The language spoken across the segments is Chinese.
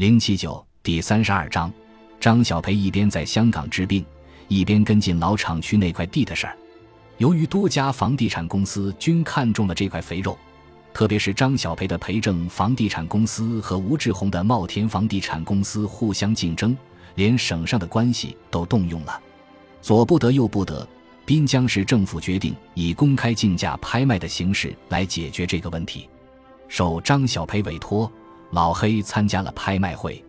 零七九第三十二章，张小培一边在香港治病，一边跟进老厂区那块地的事儿。由于多家房地产公司均看中了这块肥肉，特别是张小培的培正房地产公司和吴志宏的茂田房地产公司互相竞争，连省上的关系都动用了。左不得右不得，滨江市政府决定以公开竞价拍卖的形式来解决这个问题。受张小培委托。老黑参加了拍卖会，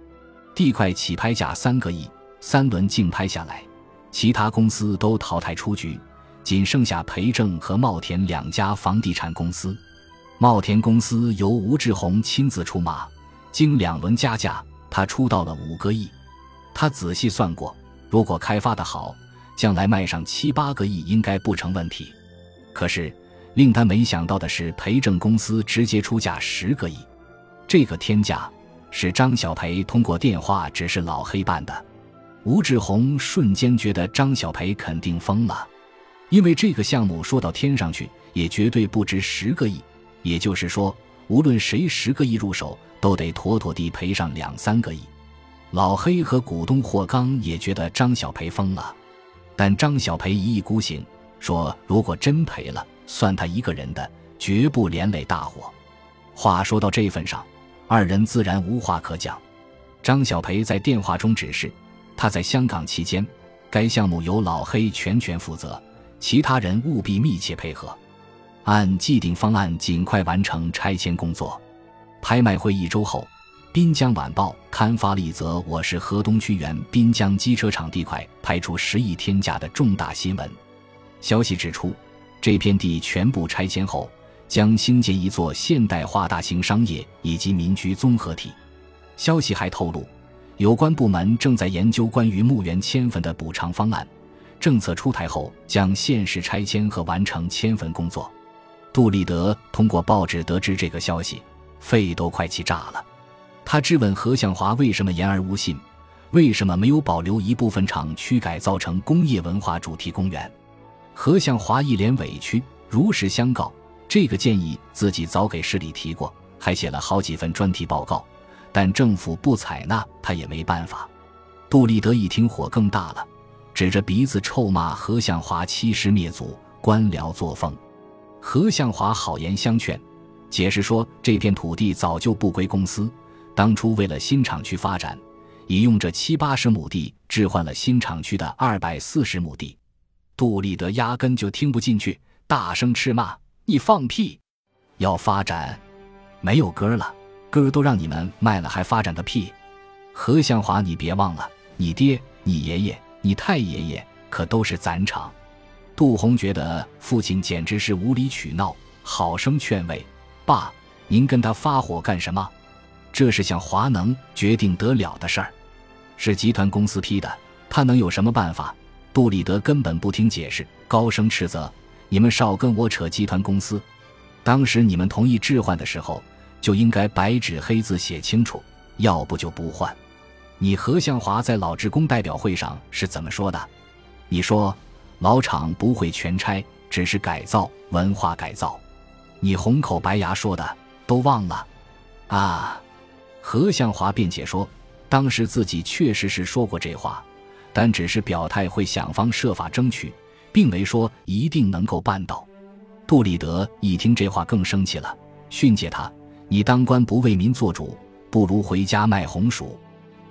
地块起拍价三个亿，三轮竞拍下来，其他公司都淘汰出局，仅剩下培正和茂田两家房地产公司。茂田公司由吴志宏亲自出马，经两轮加价，他出到了五个亿。他仔细算过，如果开发的好，将来卖上七八个亿应该不成问题。可是令他没想到的是，培正公司直接出价十个亿。这个天价是张小培通过电话指示老黑办的，吴志宏瞬间觉得张小培肯定疯了，因为这个项目说到天上去也绝对不值十个亿，也就是说，无论谁十个亿入手，都得妥妥地赔上两三个亿。老黑和股东霍刚也觉得张小培疯了，但张小培一意孤行，说如果真赔了，算他一个人的，绝不连累大伙。话说到这份上。二人自然无话可讲。张小培在电话中指示，他在香港期间，该项目由老黑全权负责，其他人务必密切配合，按既定方案尽快完成拆迁工作。拍卖会一周后，《滨江晚报》刊发了一则“我市河东区原滨江机车厂地块拍出十亿天价”的重大新闻。消息指出，这片地全部拆迁后。将兴建一座现代化大型商业以及民居综合体。消息还透露，有关部门正在研究关于墓园迁坟的补偿方案。政策出台后，将限时拆迁和完成迁坟工作。杜立德通过报纸得知这个消息，肺都快气炸了。他质问何向华为什么言而无信，为什么没有保留一部分厂区改造成工业文化主题公园？何向华一脸委屈，如实相告。这个建议自己早给市里提过，还写了好几份专题报告，但政府不采纳，他也没办法。杜立德一听火更大了，指着鼻子臭骂何向华欺师灭祖、官僚作风。何向华好言相劝，解释说这片土地早就不归公司，当初为了新厂区发展，已用这七八十亩地置换了新厂区的二百四十亩地。杜立德压根就听不进去，大声斥骂。你放屁！要发展，没有根儿了，根儿都让你们卖了，还发展个屁！何向华，你别忘了，你爹、你爷爷、你太爷爷可都是咱厂。杜洪觉得父亲简直是无理取闹，好生劝慰：“爸，您跟他发火干什么？这是向华能决定得了的事儿，是集团公司批的，他能有什么办法？”杜立德根本不听解释，高声斥责。你们少跟我扯集团公司，当时你们同意置换的时候，就应该白纸黑字写清楚，要不就不换。你何向华在老职工代表会上是怎么说的？你说老厂不会全拆，只是改造、文化改造。你红口白牙说的都忘了啊？何向华辩解说，当时自己确实是说过这话，但只是表态会想方设法争取。并没说一定能够办到。杜立德一听这话更生气了，训诫他：“你当官不为民做主，不如回家卖红薯。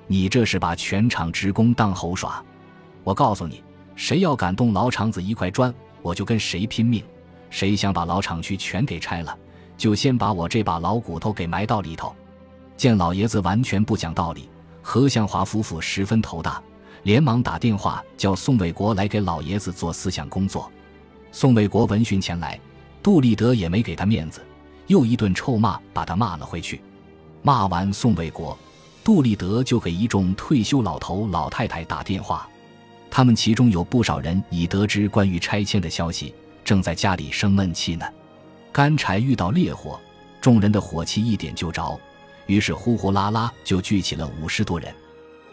你这是把全厂职工当猴耍。我告诉你，谁要敢动老厂子一块砖，我就跟谁拼命。谁想把老厂区全给拆了，就先把我这把老骨头给埋到里头。”见老爷子完全不讲道理，何向华夫妇十分头大。连忙打电话叫宋卫国来给老爷子做思想工作。宋卫国闻讯前来，杜立德也没给他面子，又一顿臭骂，把他骂了回去。骂完宋卫国，杜立德就给一众退休老头老太太打电话，他们其中有不少人已得知关于拆迁的消息，正在家里生闷气呢。干柴遇到烈火，众人的火气一点就着，于是呼呼啦啦就聚起了五十多人。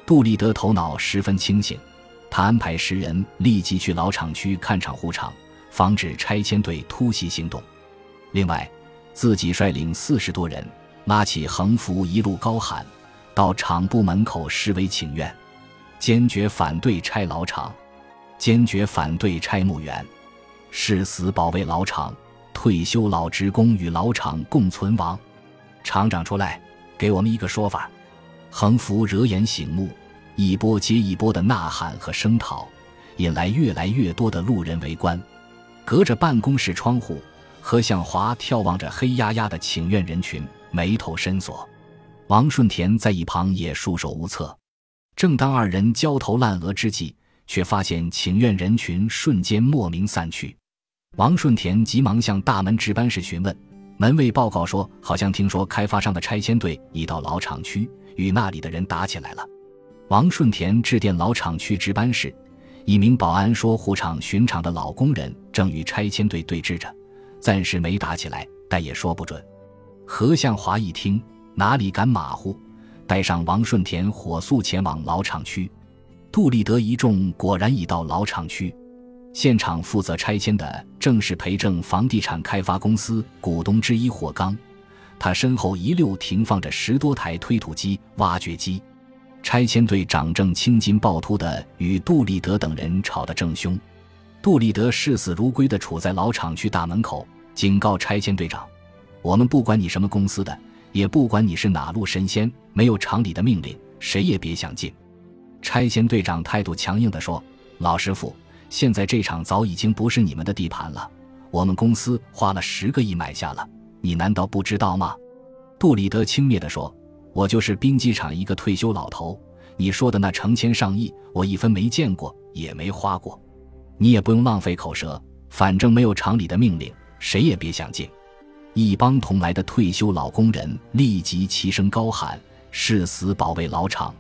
杜立德头脑十分清醒，他安排十人立即去老厂区看厂护厂，防止拆迁队突袭行动。另外，自己率领四十多人拉起横幅，一路高喊：“到厂部门口示威请愿，坚决反对拆老厂，坚决反对拆墓园，誓死保卫老厂，退休老职工与老厂共存亡。厂长出来，给我们一个说法。横幅惹眼醒目，一波接一波的呐喊和声讨，引来越来越多的路人围观。隔着办公室窗户，何向华眺望着黑压压的请愿人群，眉头深锁。王顺田在一旁也束手无策。正当二人焦头烂额之际，却发现请愿人群瞬间莫名散去。王顺田急忙向大门值班室询问，门卫报告说，好像听说开发商的拆迁队已到老厂区。与那里的人打起来了。王顺田致电老厂区值班室，一名保安说，护厂巡场的老工人正与拆迁队对峙着，暂时没打起来，但也说不准。何向华一听，哪里敢马虎，带上王顺田火速前往老厂区。杜立德一众果然已到老厂区，现场负责拆迁的正是培正房地产开发公司股东之一霍刚。他身后一溜停放着十多台推土机、挖掘机，拆迁队长正青筋暴突的与杜立德等人吵得正凶。杜立德视死如归的处在老厂区大门口，警告拆迁队长：“我们不管你什么公司的，也不管你是哪路神仙，没有厂里的命令，谁也别想进。”拆迁队长态度强硬地说：“老师傅，现在这厂早已经不是你们的地盘了，我们公司花了十个亿买下了。”你难道不知道吗？杜立德轻蔑地说：“我就是兵机厂一个退休老头，你说的那成千上亿，我一分没见过，也没花过。你也不用浪费口舌，反正没有厂里的命令，谁也别想进。”一帮同来的退休老工人立即齐声高喊：“誓死保卫老厂，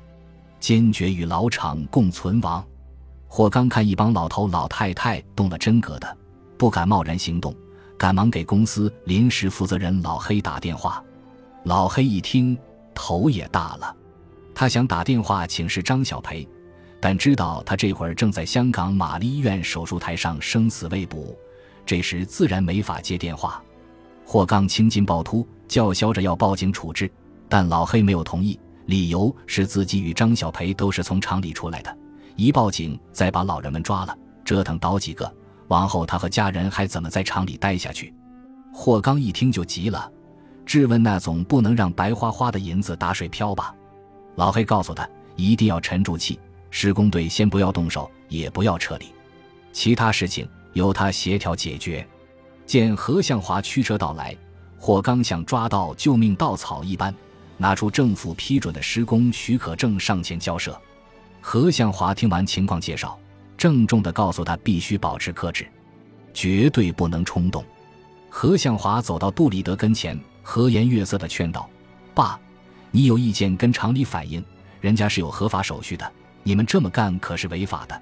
坚决与老厂共存亡。”霍刚看一帮老头老太太动了真格的，不敢贸然行动。赶忙给公司临时负责人老黑打电话，老黑一听头也大了，他想打电话请示张小培，但知道他这会儿正在香港玛丽医院手术台上生死未卜，这时自然没法接电话。霍刚青筋暴突，叫嚣着要报警处置，但老黑没有同意，理由是自己与张小培都是从厂里出来的，一报警再把老人们抓了，折腾倒几个。往后他和家人还怎么在厂里待下去？霍刚一听就急了，质问：“那总不能让白花花的银子打水漂吧？”老黑告诉他：“一定要沉住气，施工队先不要动手，也不要撤离，其他事情由他协调解决。”见何向华驱车到来，霍刚像抓到救命稻草一般，拿出政府批准的施工许可证上前交涉。何向华听完情况介绍。郑重地告诉他，必须保持克制，绝对不能冲动。何向华走到杜立德跟前，和颜悦色地劝道：“爸，你有意见跟厂里反映，人家是有合法手续的。你们这么干可是违法的。”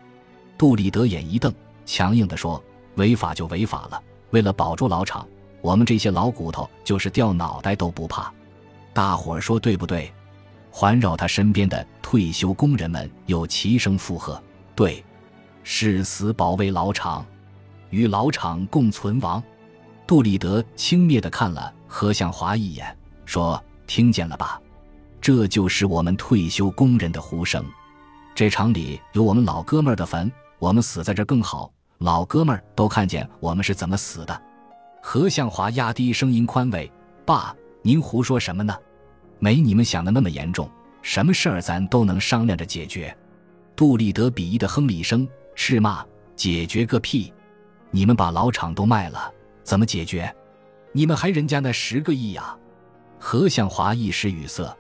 杜立德眼一瞪，强硬地说：“违法就违法了。为了保住老厂，我们这些老骨头就是掉脑袋都不怕。大伙儿说对不对？”环绕他身边的退休工人们又齐声附和：“对。”誓死保卫老厂，与老厂共存亡。杜立德轻蔑地看了何向华一眼，说：“听见了吧？这就是我们退休工人的呼声。这厂里有我们老哥们儿的坟，我们死在这更好。老哥们儿都看见我们是怎么死的。”何向华压低声音宽慰：“爸，您胡说什么呢？没你们想的那么严重，什么事儿咱都能商量着解决。”杜立德鄙夷地哼了一声。斥骂解决个屁！你们把老厂都卖了，怎么解决？你们还人家那十个亿呀！何向华一时语塞。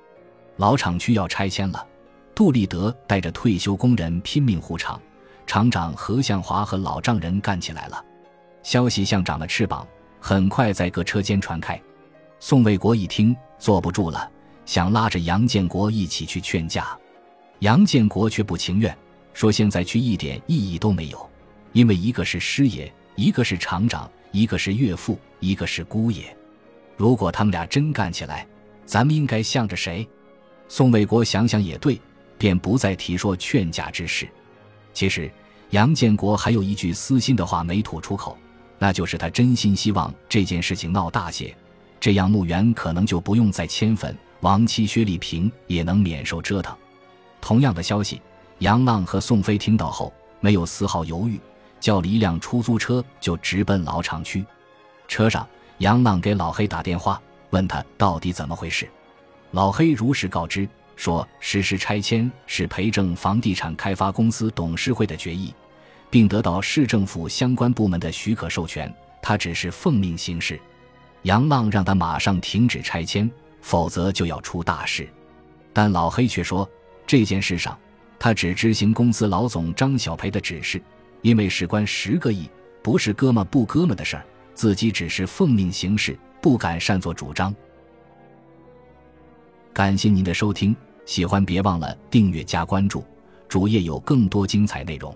老厂区要拆迁了，杜立德带着退休工人拼命护厂，厂长何向华和老丈人干起来了。消息像长了翅膀，很快在各车间传开。宋卫国一听坐不住了，想拉着杨建国一起去劝架，杨建国却不情愿。说现在去一点意义都没有，因为一个是师爷，一个是厂长，一个是岳父，一个是姑爷。如果他们俩真干起来，咱们应该向着谁？宋卫国想想也对，便不再提说劝架之事。其实杨建国还有一句私心的话没吐出口，那就是他真心希望这件事情闹大些，这样墓园可能就不用再迁坟，亡妻薛丽萍也能免受折腾。同样的消息，杨浪和宋飞听到后没有丝毫犹豫，叫了一辆出租车就直奔老厂区。车上，杨浪给老黑打电话，问他到底怎么回事。老黑如实告知说，实施拆迁是培正房地产开发公司董事会的决议，并得到市政府相关部门的许可授权，他只是奉命行事。杨浪让他马上停止拆迁，否则就要出大事。但老黑却说，这件事上他只执行公司老总张小培的指示，因为事关十个亿，不是哥们不哥们的事儿，自己只是奉命行事，不敢擅作主张。感谢您的收听，喜欢别忘了订阅加关注，主页有更多精彩内容。